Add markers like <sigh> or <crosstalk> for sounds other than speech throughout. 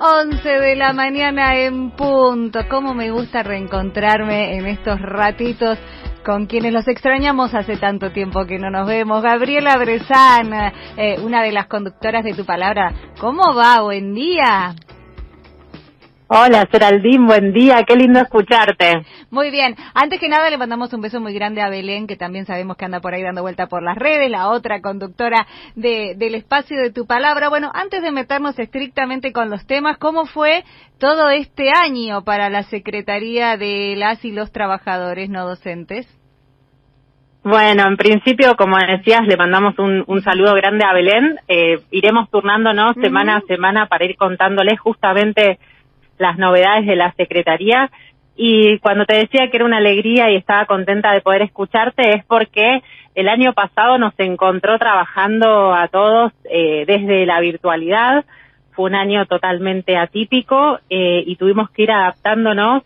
11 de la mañana en punto. Cómo me gusta reencontrarme en estos ratitos con quienes los extrañamos hace tanto tiempo que no nos vemos. Gabriela Brezán, eh, una de las conductoras de Tu Palabra. ¿Cómo va? Buen día. Hola, Seraldín, buen día, qué lindo escucharte. Muy bien, antes que nada le mandamos un beso muy grande a Belén, que también sabemos que anda por ahí dando vuelta por las redes, la otra conductora de, del espacio de tu palabra. Bueno, antes de meternos estrictamente con los temas, ¿cómo fue todo este año para la Secretaría de las y los Trabajadores no docentes? Bueno, en principio, como decías, le mandamos un, un saludo grande a Belén. Eh, iremos turnándonos semana a semana para ir contándoles justamente las novedades de la Secretaría. Y cuando te decía que era una alegría y estaba contenta de poder escucharte es porque el año pasado nos encontró trabajando a todos eh, desde la virtualidad. Fue un año totalmente atípico eh, y tuvimos que ir adaptándonos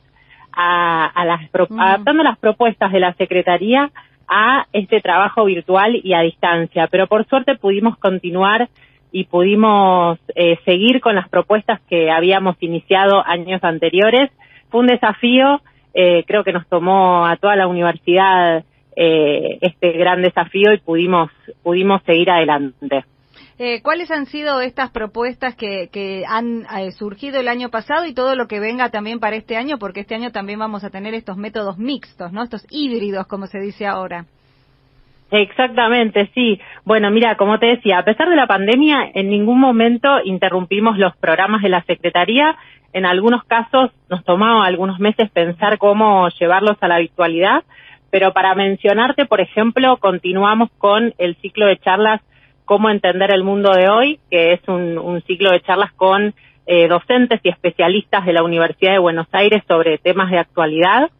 a, a las mm. adaptando las propuestas de la Secretaría a este trabajo virtual y a distancia. Pero por suerte pudimos continuar y pudimos eh, seguir con las propuestas que habíamos iniciado años anteriores. Fue un desafío, eh, creo que nos tomó a toda la universidad eh, este gran desafío y pudimos, pudimos seguir adelante. ¿Cuáles han sido estas propuestas que, que han surgido el año pasado y todo lo que venga también para este año? Porque este año también vamos a tener estos métodos mixtos, ¿no? Estos híbridos, como se dice ahora. Exactamente, sí. Bueno, mira, como te decía, a pesar de la pandemia, en ningún momento interrumpimos los programas de la Secretaría. En algunos casos nos tomaba algunos meses pensar cómo llevarlos a la virtualidad, pero para mencionarte, por ejemplo, continuamos con el ciclo de charlas Cómo entender el mundo de hoy, que es un, ciclo de charlas con eh, docentes y especialistas de la Universidad de Buenos Aires sobre temas de actualidad.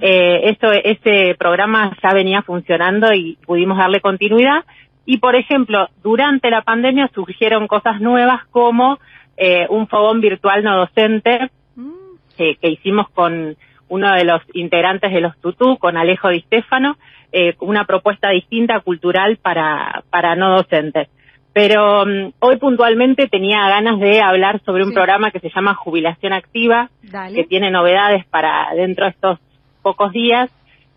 Eh, eso, ese programa ya venía funcionando y pudimos darle continuidad. Y, por ejemplo, durante la pandemia surgieron cosas nuevas como eh, un fogón virtual no docente mm. que hicimos con uno de los integrantes de los Tutú, con Alejo Di Stefano, eh, una propuesta distinta cultural para, para no docentes. Pero mm, hoy puntualmente tenía ganas de hablar sobre un programa que se llama Jubilación Activa, que tiene novedades para dentro de estos pocos días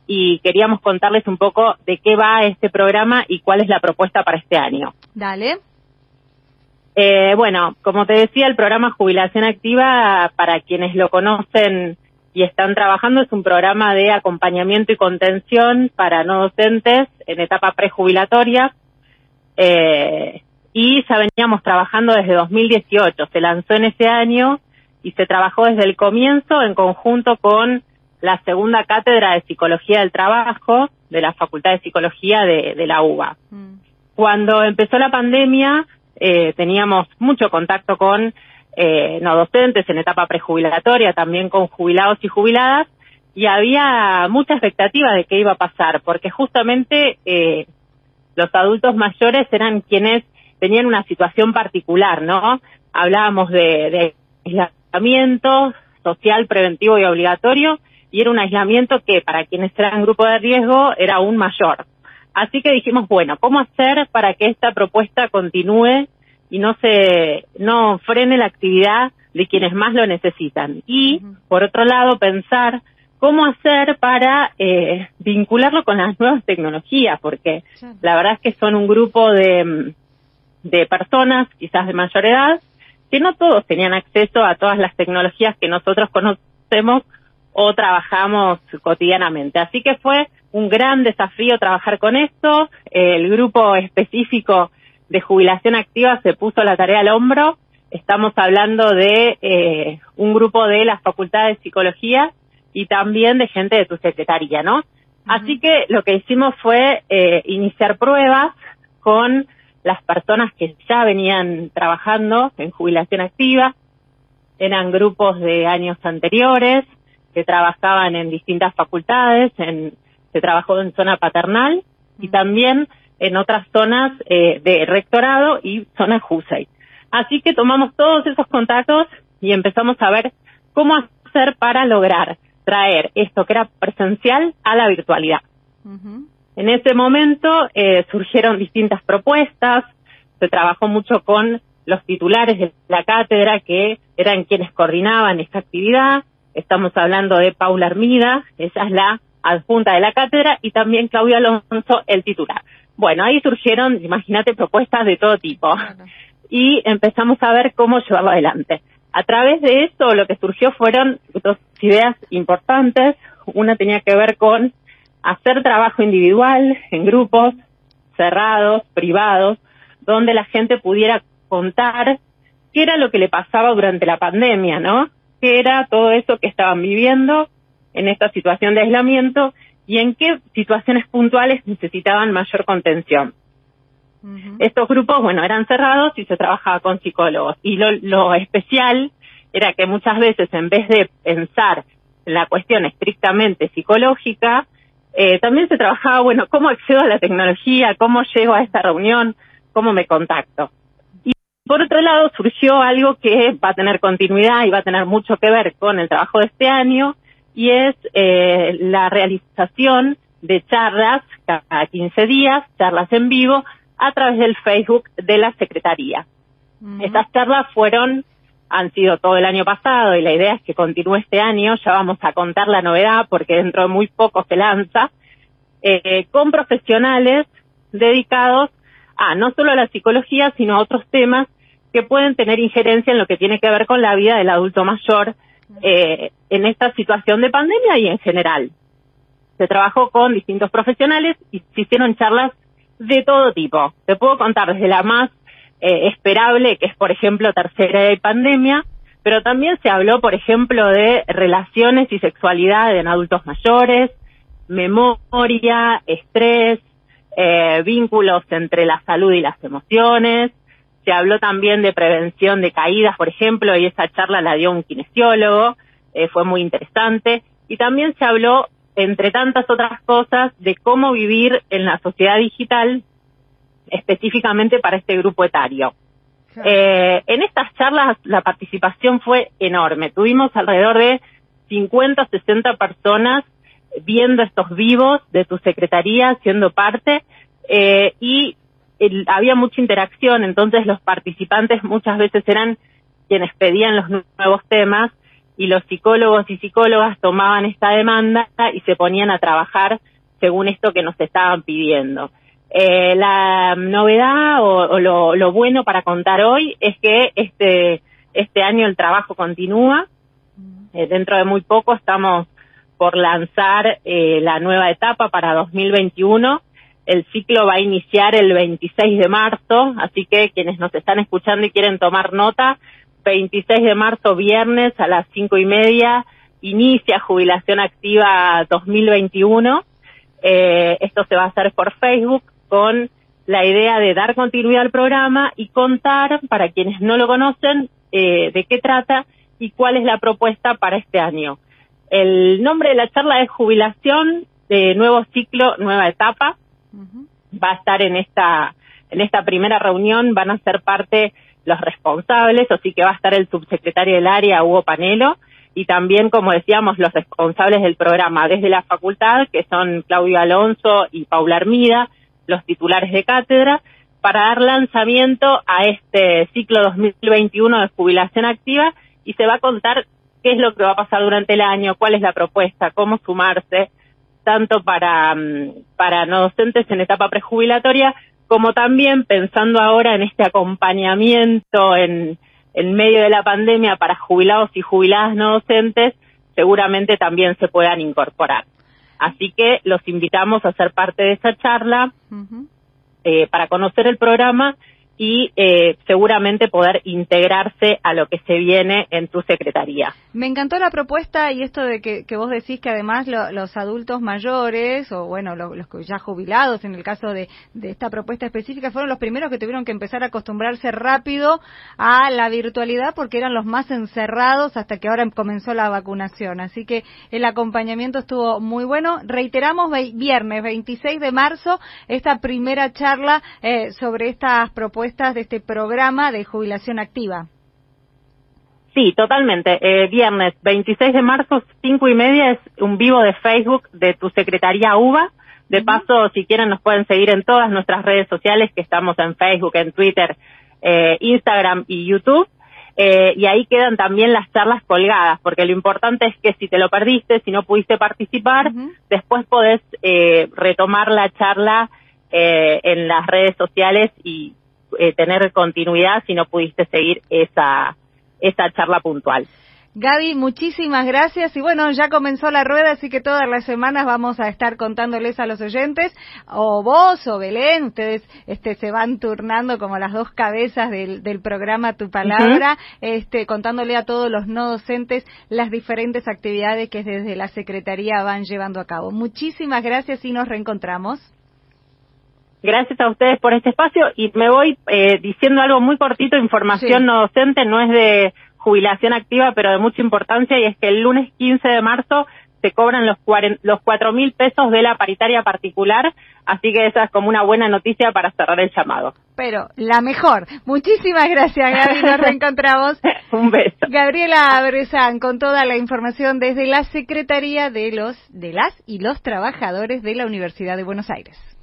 y queríamos contarles un poco de qué va este programa y cuál es la propuesta para este año. Dale. Eh, bueno, como te decía, el programa Jubilación Activa, para quienes lo conocen y están trabajando, es un programa de acompañamiento y contención para no docentes en etapa prejubilatoria. Eh, y ya veníamos trabajando desde 2018. Se lanzó en ese año y se trabajó desde el comienzo en conjunto con la segunda cátedra de Psicología del Trabajo de la Facultad de Psicología de, la UBA. Mm. Cuando empezó la pandemia, eh, teníamos mucho contacto con eh, no docentes en etapa prejubilatoria, también con jubilados y jubiladas, y había mucha expectativa de qué iba a pasar, porque justamente eh, los adultos mayores eran quienes tenían una situación particular, ¿no? Hablábamos de, de aislamiento social, preventivo y obligatorio, y era un aislamiento que para quienes eran grupo de riesgo era aún mayor. Así que dijimos, bueno, ¿cómo hacer para que esta propuesta continúe y no se no frene la actividad de quienes más lo necesitan? Y por otro lado, pensar cómo hacer para eh, vincularlo con las nuevas tecnologías, porque la verdad es que son un grupo de, de personas, quizás de mayor edad, que no todos tenían acceso a todas las tecnologías que nosotros conocemos o trabajamos cotidianamente. Así que fue un gran desafío trabajar con esto. El grupo específico de jubilación activa se puso la tarea al hombro. Estamos hablando de eh, un grupo de la Facultad de Psicología y también de gente de tu secretaría, ¿no? Así que lo que hicimos fue eh, iniciar pruebas con las personas que ya venían trabajando en jubilación activa, eran grupos de años anteriores, que trabajaban en distintas facultades, en, se trabajó en zona paternal y también en otras zonas eh, de rectorado y zona JUSEI. Así que tomamos todos esos contactos y empezamos a ver cómo hacer para lograr traer esto que era presencial a la virtualidad. En ese momento eh, surgieron distintas propuestas, se trabajó mucho con los titulares de la cátedra que eran quienes coordinaban esta actividad. Estamos hablando de Paula Armida, ella es la adjunta de la cátedra, y también Claudio Alonso, el titular. Bueno, ahí surgieron, imagínate, propuestas de todo tipo. Y empezamos a ver cómo llevarlo adelante. A través de eso, lo que surgió fueron dos ideas importantes. Una tenía que ver con hacer trabajo individual, en grupos, cerrados, privados, donde la gente pudiera contar qué era lo que le pasaba durante la pandemia, ¿no? ¿Qué era todo eso que estaban viviendo en esta situación de aislamiento y en qué situaciones puntuales necesitaban mayor contención? Estos grupos, bueno, eran cerrados y se trabajaba con psicólogos. Y lo, lo especial era que muchas veces, en vez de pensar en la cuestión estrictamente psicológica, eh, también se trabajaba, bueno, cómo accedo a la tecnología, cómo llego a esta reunión, cómo me contacto. Por otro lado, surgió algo que va a tener continuidad y va a tener mucho que ver con el trabajo de este año, y es eh, la realización de charlas cada 15 días, charlas en vivo, a través del Facebook de la Secretaría. Estas charlas fueron, han sido todo el año pasado y la idea es que continúe este año, ya vamos a contar la novedad porque dentro de muy poco se lanza, eh, con profesionales dedicados a no solo a la psicología, sino a otros temas que pueden tener injerencia en lo que tiene que ver con la vida del adulto mayor eh, en esta situación de pandemia y en general. Se trabajó con distintos profesionales y se hicieron charlas de todo tipo. Te puedo contar desde la más eh, esperable, que es, por ejemplo, tercera de pandemia, pero también se habló, por ejemplo, de relaciones y sexualidad en adultos mayores, memoria, estrés, eh, vínculos entre la salud y las emociones. Se habló también de prevención de caídas, por ejemplo, y esa charla la dio un kinesiólogo, eh, fue muy interesante. Y también se habló entre tantas otras cosas, de cómo vivir en la sociedad digital específicamente para este grupo etario. Eh, en estas charlas la participación fue enorme. Tuvimos alrededor de 50, 60 personas viendo estos vivos de tu secretaría, siendo parte, eh, y había mucha interacción, entonces los participantes muchas veces eran quienes pedían los nuevos temas y los psicólogos y psicólogas tomaban esta demanda y se ponían a trabajar según esto que nos estaban pidiendo. Eh, la novedad o, lo, bueno para contar hoy es que este, este año el trabajo continúa. Eh, dentro de muy poco estamos por lanzar eh, la nueva etapa para 2021. El ciclo va a iniciar el 26 de marzo, así que quienes nos están escuchando y quieren tomar nota, 26 de marzo, viernes a las cinco y media, inicia jubilación activa 2021. Eh, esto se va a hacer por Facebook con la idea de dar continuidad al programa y contar, para quienes no lo conocen, eh, de qué trata y cuál es la propuesta para este año. El nombre de la charla es Jubilación de Nuevo Ciclo, Nueva Etapa. Va a estar en esta, en esta primera reunión, van a ser parte los responsables, así que va a estar el subsecretario del área, Hugo Panelo, y también, como decíamos, los responsables del programa desde la facultad, que son Claudio Alonso y Paula Armida, los titulares de cátedra, para dar lanzamiento a este ciclo 2021 de jubilación activa y se va a contar qué es lo que va a pasar durante el año, cuál es la propuesta, cómo sumarse, tanto para, mm, para no docentes en etapa prejubilatoria como también pensando ahora en este acompañamiento en, en medio de la pandemia para jubilados y jubiladas no docentes, seguramente también se puedan incorporar. Así que los invitamos a ser parte de esa charla eh, para conocer el programa y eh, seguramente poder integrarse a lo que se viene en tu secretaría. Me encantó la propuesta y esto de que, vos decís que además los adultos mayores o bueno, los, ya jubilados en el caso de, esta propuesta específica fueron los primeros que tuvieron que empezar a acostumbrarse rápido a la virtualidad porque eran los más encerrados hasta que ahora comenzó la vacunación. Así que el acompañamiento estuvo muy bueno. Reiteramos viernes 26 de marzo esta primera charla eh, sobre estas propuestas de este programa de jubilación activa. Sí, totalmente. Eh, viernes 26 de marzo, cinco y media, es un vivo de Facebook de tu secretaría UBA, De paso, si quieren, nos pueden seguir en todas nuestras redes sociales, que estamos en Facebook, en Twitter, eh, Instagram y YouTube. Eh, y ahí quedan también las charlas colgadas, porque lo importante es que si te lo perdiste, si no pudiste participar, después podés eh, retomar la charla eh, en las redes sociales y eh, tener continuidad si no pudiste seguir esa, esa charla puntual. Gaby, muchísimas gracias. Y bueno, ya comenzó la rueda, así que todas las semanas vamos a estar contándoles a los oyentes, o vos o Belén, ustedes este, se van turnando como las dos cabezas del, del programa Tu Palabra, este, contándole a todos los no docentes las diferentes actividades que desde la Secretaría van llevando a cabo. Muchísimas gracias y nos reencontramos. Gracias a ustedes por este espacio y me voy eh, diciendo algo muy cortito, información no docente, no es de jubilación activa, pero de mucha importancia, y es que el lunes 15 de marzo se cobran los, los cuatro mil pesos de la paritaria particular, así que esa es como una buena noticia para cerrar el llamado. Pero la mejor. Muchísimas gracias, Gaby. Nos reencontramos. <laughs> Un beso. Gabriela Brezán con toda la información desde la Secretaría de los de las y los trabajadores de la Universidad de Buenos Aires.